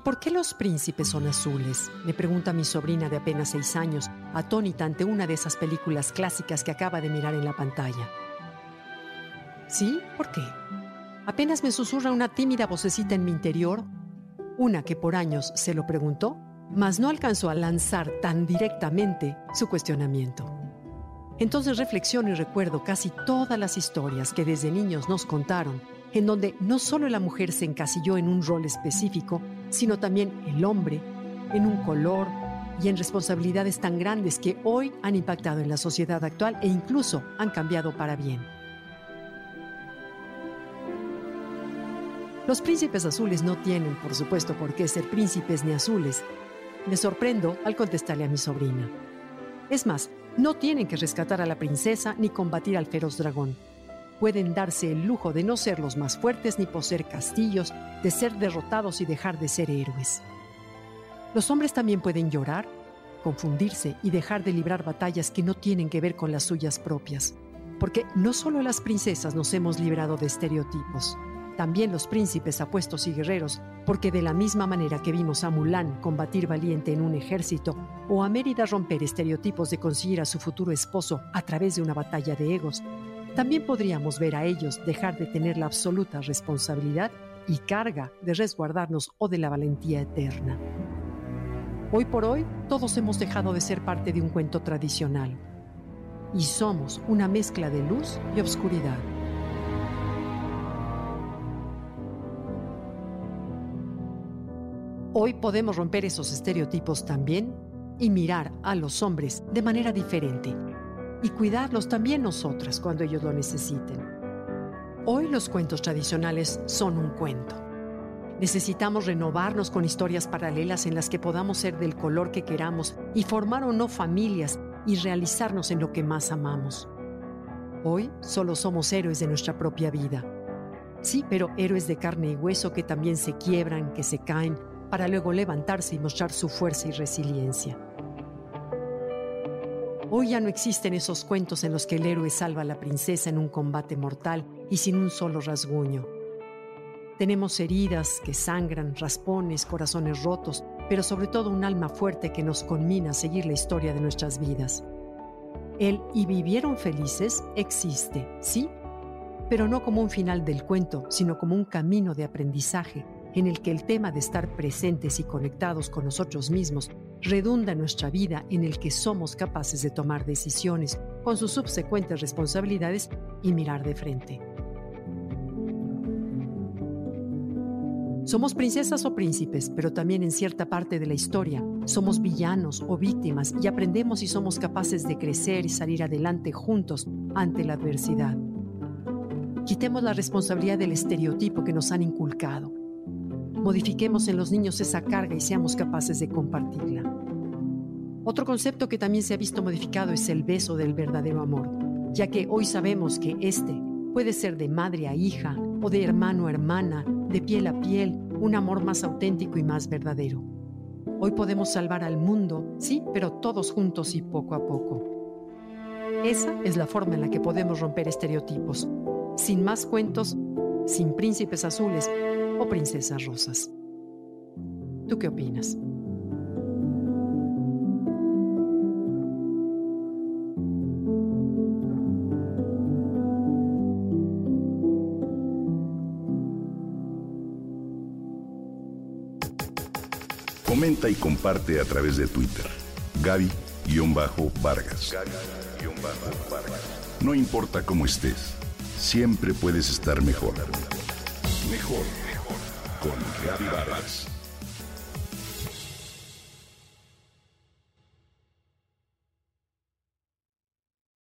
¿Y por qué los príncipes son azules? Le pregunta mi sobrina de apenas seis años, atónita ante una de esas películas clásicas que acaba de mirar en la pantalla. ¿Sí? ¿Por qué? Apenas me susurra una tímida vocecita en mi interior, una que por años se lo preguntó, mas no alcanzó a lanzar tan directamente su cuestionamiento. Entonces reflexiono y recuerdo casi todas las historias que desde niños nos contaron, en donde no solo la mujer se encasilló en un rol específico, sino también el hombre, en un color y en responsabilidades tan grandes que hoy han impactado en la sociedad actual e incluso han cambiado para bien. Los príncipes azules no tienen, por supuesto, por qué ser príncipes ni azules. Me sorprendo al contestarle a mi sobrina. Es más, no tienen que rescatar a la princesa ni combatir al feroz dragón pueden darse el lujo de no ser los más fuertes ni poseer castillos, de ser derrotados y dejar de ser héroes. Los hombres también pueden llorar, confundirse y dejar de librar batallas que no tienen que ver con las suyas propias. Porque no solo las princesas nos hemos librado de estereotipos, también los príncipes apuestos y guerreros, porque de la misma manera que vimos a Mulan combatir valiente en un ejército, o a Mérida romper estereotipos de conseguir a su futuro esposo a través de una batalla de egos, también podríamos ver a ellos dejar de tener la absoluta responsabilidad y carga de resguardarnos o de la valentía eterna. Hoy por hoy, todos hemos dejado de ser parte de un cuento tradicional y somos una mezcla de luz y obscuridad. Hoy podemos romper esos estereotipos también y mirar a los hombres de manera diferente y cuidarlos también nosotras cuando ellos lo necesiten. Hoy los cuentos tradicionales son un cuento. Necesitamos renovarnos con historias paralelas en las que podamos ser del color que queramos y formar o no familias y realizarnos en lo que más amamos. Hoy solo somos héroes de nuestra propia vida. Sí, pero héroes de carne y hueso que también se quiebran, que se caen, para luego levantarse y mostrar su fuerza y resiliencia. Hoy ya no existen esos cuentos en los que el héroe salva a la princesa en un combate mortal y sin un solo rasguño. Tenemos heridas que sangran, raspones, corazones rotos, pero sobre todo un alma fuerte que nos conmina a seguir la historia de nuestras vidas. El y vivieron felices existe, sí, pero no como un final del cuento, sino como un camino de aprendizaje en el que el tema de estar presentes y conectados con nosotros mismos redunda nuestra vida en el que somos capaces de tomar decisiones con sus subsecuentes responsabilidades y mirar de frente. Somos princesas o príncipes, pero también en cierta parte de la historia somos villanos o víctimas y aprendemos y somos capaces de crecer y salir adelante juntos ante la adversidad. Quitemos la responsabilidad del estereotipo que nos han inculcado modifiquemos en los niños esa carga y seamos capaces de compartirla. Otro concepto que también se ha visto modificado es el beso del verdadero amor, ya que hoy sabemos que este puede ser de madre a hija o de hermano a hermana, de piel a piel, un amor más auténtico y más verdadero. Hoy podemos salvar al mundo, sí, pero todos juntos y poco a poco. Esa es la forma en la que podemos romper estereotipos, sin más cuentos, sin príncipes azules, o princesas rosas. ¿Tú qué opinas? Comenta y comparte a través de Twitter. Gaby-Vargas. No importa cómo estés, siempre puedes estar mejor. Mejor con Gaby Vargas.